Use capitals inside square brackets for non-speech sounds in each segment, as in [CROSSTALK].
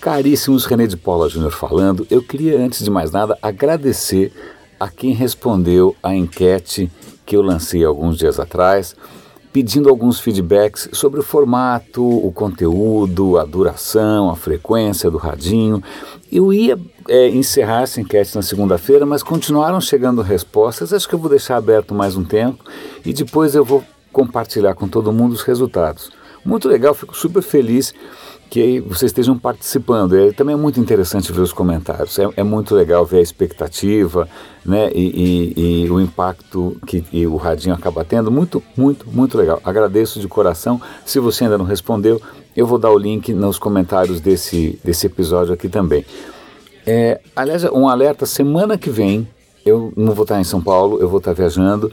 Caríssimos René de Paula Júnior falando, eu queria antes de mais nada agradecer a quem respondeu a enquete que eu lancei alguns dias atrás, pedindo alguns feedbacks sobre o formato, o conteúdo, a duração, a frequência do radinho. Eu ia é, encerrar essa enquete na segunda-feira, mas continuaram chegando respostas. Acho que eu vou deixar aberto mais um tempo e depois eu vou compartilhar com todo mundo os resultados. Muito legal, fico super feliz que vocês estejam participando. É, também é muito interessante ver os comentários. É, é muito legal ver a expectativa, né, e, e, e o impacto que o radinho acaba tendo. Muito, muito, muito legal. Agradeço de coração. Se você ainda não respondeu, eu vou dar o link nos comentários desse desse episódio aqui também. É, aliás, um alerta: semana que vem eu não vou estar em São Paulo, eu vou estar viajando.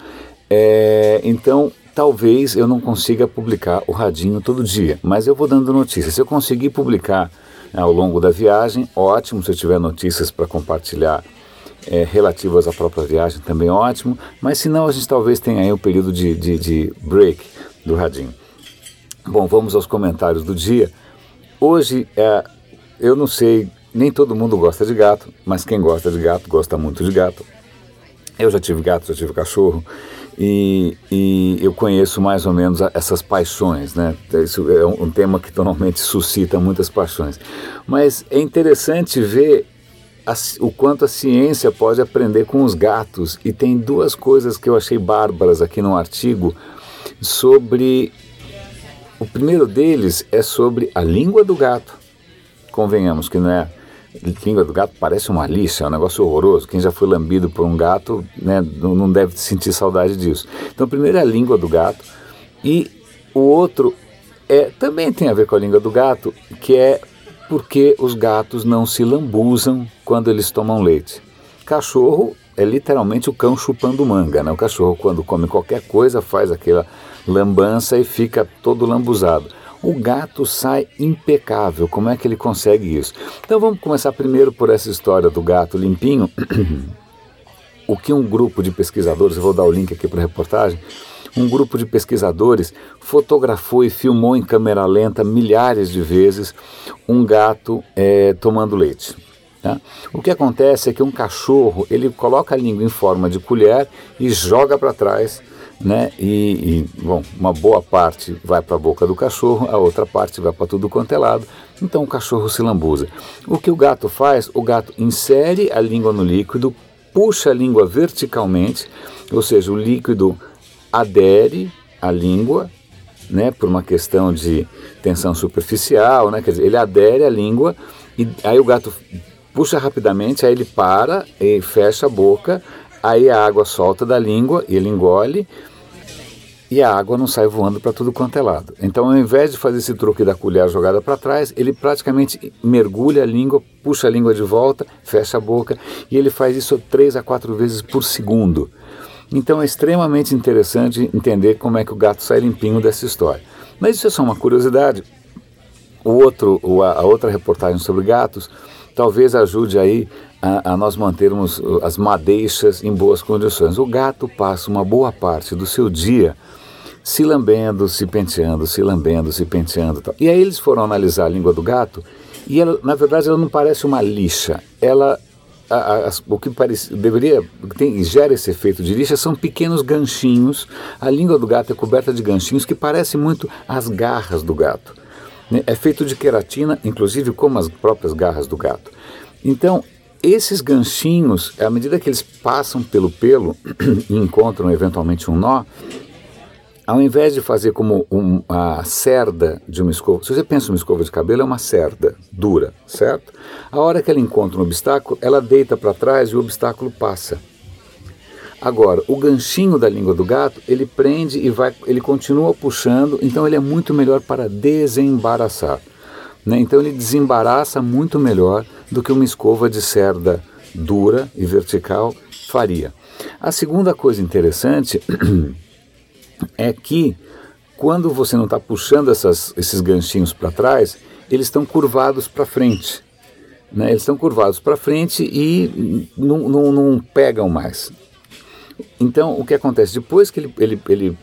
É, então Talvez eu não consiga publicar o radinho todo dia, mas eu vou dando notícias. Se eu conseguir publicar né, ao longo da viagem, ótimo. Se eu tiver notícias para compartilhar é, relativas à própria viagem, também ótimo. Mas se não, a gente talvez tenha aí um período de, de, de break do radinho. Bom, vamos aos comentários do dia. Hoje, é, eu não sei, nem todo mundo gosta de gato, mas quem gosta de gato gosta muito de gato. Eu já tive gato, já tive cachorro e, e, eu conheço mais ou menos essas paixões, né? Isso é um tema que normalmente suscita muitas paixões. Mas é interessante ver a, o quanto a ciência pode aprender com os gatos. E tem duas coisas que eu achei bárbaras aqui no artigo sobre. O primeiro deles é sobre a língua do gato. Convenhamos que não é língua do gato parece uma lixa, é um negócio horroroso. Quem já foi lambido por um gato né, não deve sentir saudade disso. Então, primeiro é a língua do gato e o outro é, também tem a ver com a língua do gato, que é porque os gatos não se lambuzam quando eles tomam leite. Cachorro é literalmente o cão chupando manga, né? O cachorro quando come qualquer coisa faz aquela lambança e fica todo lambuzado o gato sai impecável. Como é que ele consegue isso? Então vamos começar primeiro por essa história do gato limpinho. [CLEARS THROAT] o que um grupo de pesquisadores, eu vou dar o link aqui para a reportagem, um grupo de pesquisadores fotografou e filmou em câmera lenta milhares de vezes um gato é, tomando leite. Tá? O que acontece é que um cachorro ele coloca a língua em forma de colher e joga para trás né? E, e, bom, uma boa parte vai para a boca do cachorro, a outra parte vai para tudo quanto é lado. Então o cachorro se lambuza. O que o gato faz? O gato insere a língua no líquido, puxa a língua verticalmente, ou seja, o líquido adere à língua, né? Por uma questão de tensão superficial, né? Quer dizer, ele adere à língua e aí o gato puxa rapidamente, aí ele para e fecha a boca Aí a água solta da língua e ele engole e a água não sai voando para tudo quanto é lado. Então, ao invés de fazer esse truque da colher jogada para trás, ele praticamente mergulha a língua, puxa a língua de volta, fecha a boca e ele faz isso três a quatro vezes por segundo. Então, é extremamente interessante entender como é que o gato sai limpinho dessa história. Mas isso é só uma curiosidade. O outro, a outra reportagem sobre gatos talvez ajude aí a, a, nós mantermos as madeixas em boas condições. O gato passa uma boa parte do seu dia se lambendo, se penteando, se lambendo, se penteando. Tal. E aí eles foram analisar a língua do gato e ela, na verdade, ela não parece uma lixa. Ela, a, a, o que parece, deveria, tem, gera esse efeito de lixa são pequenos ganchinhos. A língua do gato é coberta de ganchinhos que parecem muito as garras do gato. Né? É feito de queratina, inclusive como as próprias garras do gato. Então, esses ganchinhos, à medida que eles passam pelo pelo [CLEARS THROAT] e encontram eventualmente um nó, ao invés de fazer como um, a cerda de uma escova, se você pensa uma escova de cabelo, é uma cerda dura, certo? A hora que ela encontra um obstáculo, ela deita para trás e o obstáculo passa. Agora, o ganchinho da língua do gato, ele prende e vai, ele continua puxando, então ele é muito melhor para desembaraçar. Né? Então ele desembaraça muito melhor do que uma escova de cerda dura e vertical faria. A segunda coisa interessante [CLEARS THROAT] é que quando você não está puxando essas, esses ganchinhos para trás, eles estão curvados para frente. Né? Eles estão curvados para frente e não, não, não pegam mais. Então, o que acontece? Depois que ele, ele, ele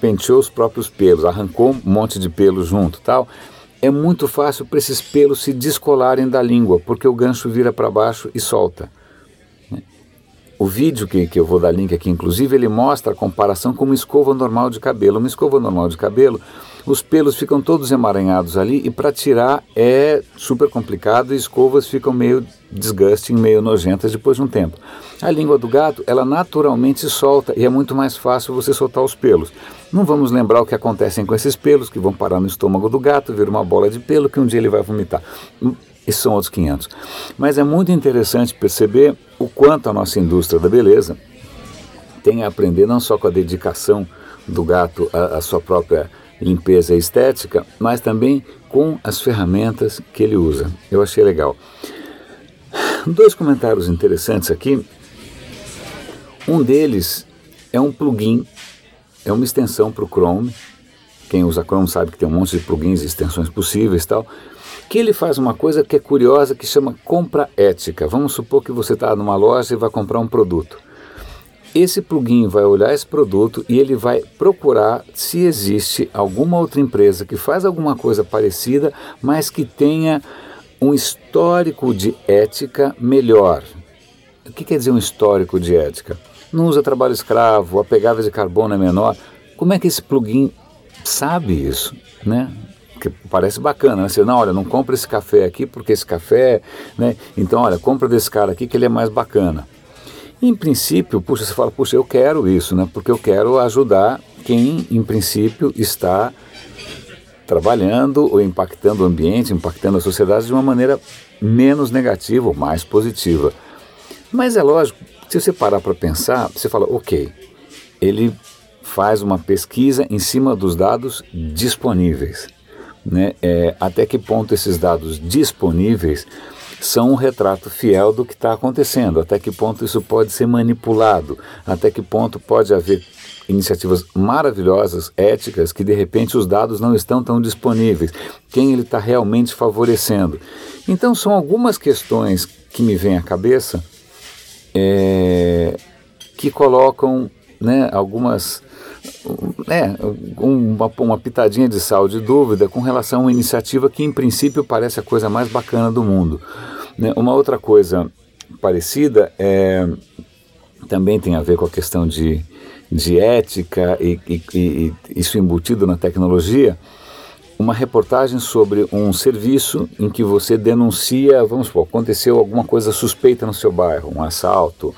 penteou os próprios pelos, arrancou um monte de pelo junto tal, é muito fácil para esses pelos se descolarem da língua, porque o gancho vira para baixo e solta. O vídeo que, que eu vou dar link aqui, inclusive, ele mostra a comparação com uma escova normal de cabelo. Uma escova normal de cabelo, os pelos ficam todos emaranhados ali e para tirar é super complicado e escovas ficam meio desgasting, meio nojentas depois de um tempo. A língua do gato, ela naturalmente solta e é muito mais fácil você soltar os pelos. Não vamos lembrar o que acontece com esses pelos que vão parar no estômago do gato, vira uma bola de pelo que um dia ele vai vomitar. Esses são outros 500. Mas é muito interessante perceber o quanto a nossa indústria da beleza tem a aprender não só com a dedicação do gato à sua própria limpeza estética, mas também com as ferramentas que ele usa. Eu achei legal. Dois comentários interessantes aqui. Um deles é um plugin, é uma extensão para o Chrome. Quem usa Chrome sabe que tem um monte de plugins e extensões possíveis tal que ele faz uma coisa que é curiosa que chama compra ética. Vamos supor que você está numa loja e vai comprar um produto. Esse plugin vai olhar esse produto e ele vai procurar se existe alguma outra empresa que faz alguma coisa parecida, mas que tenha um histórico de ética melhor. O que quer dizer um histórico de ética? Não usa trabalho escravo, a pegada de carbono é menor. Como é que esse plugin sabe isso, né? que parece bacana, né? Você, não, olha, não compra esse café aqui porque esse café, né? Então, olha, compra desse cara aqui que ele é mais bacana. Em princípio, puxa, você fala, puxa, eu quero isso, né? Porque eu quero ajudar quem, em princípio, está trabalhando ou impactando o ambiente, impactando a sociedade de uma maneira menos negativa ou mais positiva. Mas é lógico, se você parar para pensar, você fala, ok, ele faz uma pesquisa em cima dos dados disponíveis né, é, até que ponto esses dados disponíveis são um retrato fiel do que está acontecendo, até que ponto isso pode ser manipulado, até que ponto pode haver iniciativas maravilhosas, éticas, que de repente os dados não estão tão disponíveis, quem ele está realmente favorecendo. Então são algumas questões que me vêm à cabeça é, que colocam né, algumas é, uma, uma pitadinha de sal de dúvida com relação a uma iniciativa que, em princípio, parece a coisa mais bacana do mundo. Né? Uma outra coisa parecida é, também tem a ver com a questão de, de ética e, e, e isso embutido na tecnologia. Uma reportagem sobre um serviço em que você denuncia, vamos supor, aconteceu alguma coisa suspeita no seu bairro, um assalto,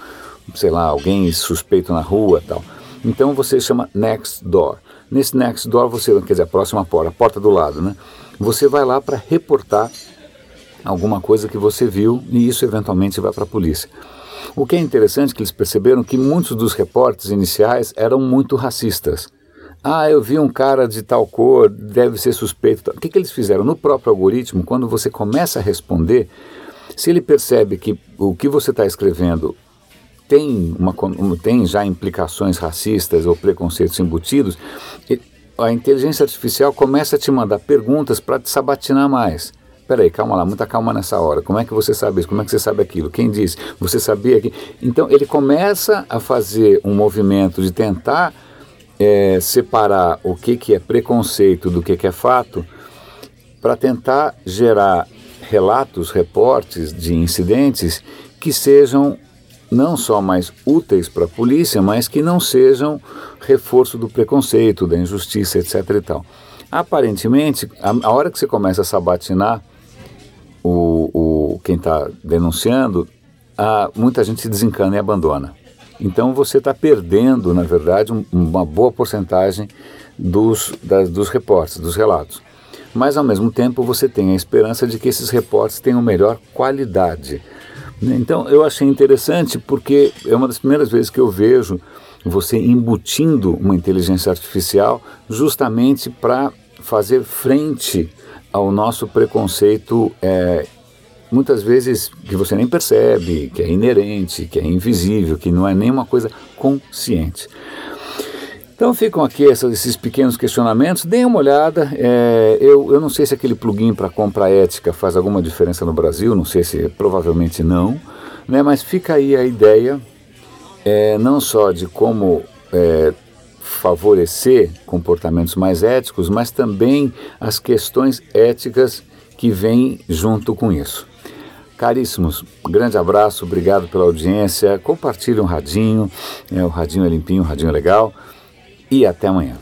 sei lá, alguém suspeito na rua tal. Então você chama next door. Nesse next door você, quer dizer, a próxima porta, a porta do lado, né? Você vai lá para reportar alguma coisa que você viu e isso eventualmente vai para a polícia. O que é interessante é que eles perceberam que muitos dos reportes iniciais eram muito racistas. Ah, eu vi um cara de tal cor, deve ser suspeito. O que, que eles fizeram? No próprio algoritmo, quando você começa a responder, se ele percebe que o que você está escrevendo tem, uma, tem já implicações racistas ou preconceitos embutidos, a inteligência artificial começa a te mandar perguntas para te sabatinar mais. Peraí, calma lá, muita calma nessa hora. Como é que você sabe isso? Como é que você sabe aquilo? Quem disse? Você sabia que. Então ele começa a fazer um movimento de tentar é, separar o que, que é preconceito do que, que é fato, para tentar gerar relatos, reportes de incidentes que sejam não só mais úteis para a polícia, mas que não sejam reforço do preconceito, da injustiça, etc. E tal. Aparentemente, a, a hora que você começa a sabatinar o, o quem está denunciando, a, muita gente se desencana e abandona. Então você está perdendo, na verdade, um, uma boa porcentagem dos, dos reportes, dos relatos. Mas ao mesmo tempo você tem a esperança de que esses reportes tenham melhor qualidade então eu achei interessante porque é uma das primeiras vezes que eu vejo você embutindo uma inteligência artificial justamente para fazer frente ao nosso preconceito, é, muitas vezes que você nem percebe, que é inerente, que é invisível, que não é nenhuma coisa consciente. Então ficam aqui esses, esses pequenos questionamentos, deem uma olhada. É, eu, eu não sei se aquele plugin para compra ética faz alguma diferença no Brasil, não sei se provavelmente não, né, mas fica aí a ideia é, não só de como é, favorecer comportamentos mais éticos, mas também as questões éticas que vêm junto com isso. Caríssimos, grande abraço, obrigado pela audiência. Compartilhe um radinho, é, o radinho é limpinho, o radinho é legal. E até amanhã.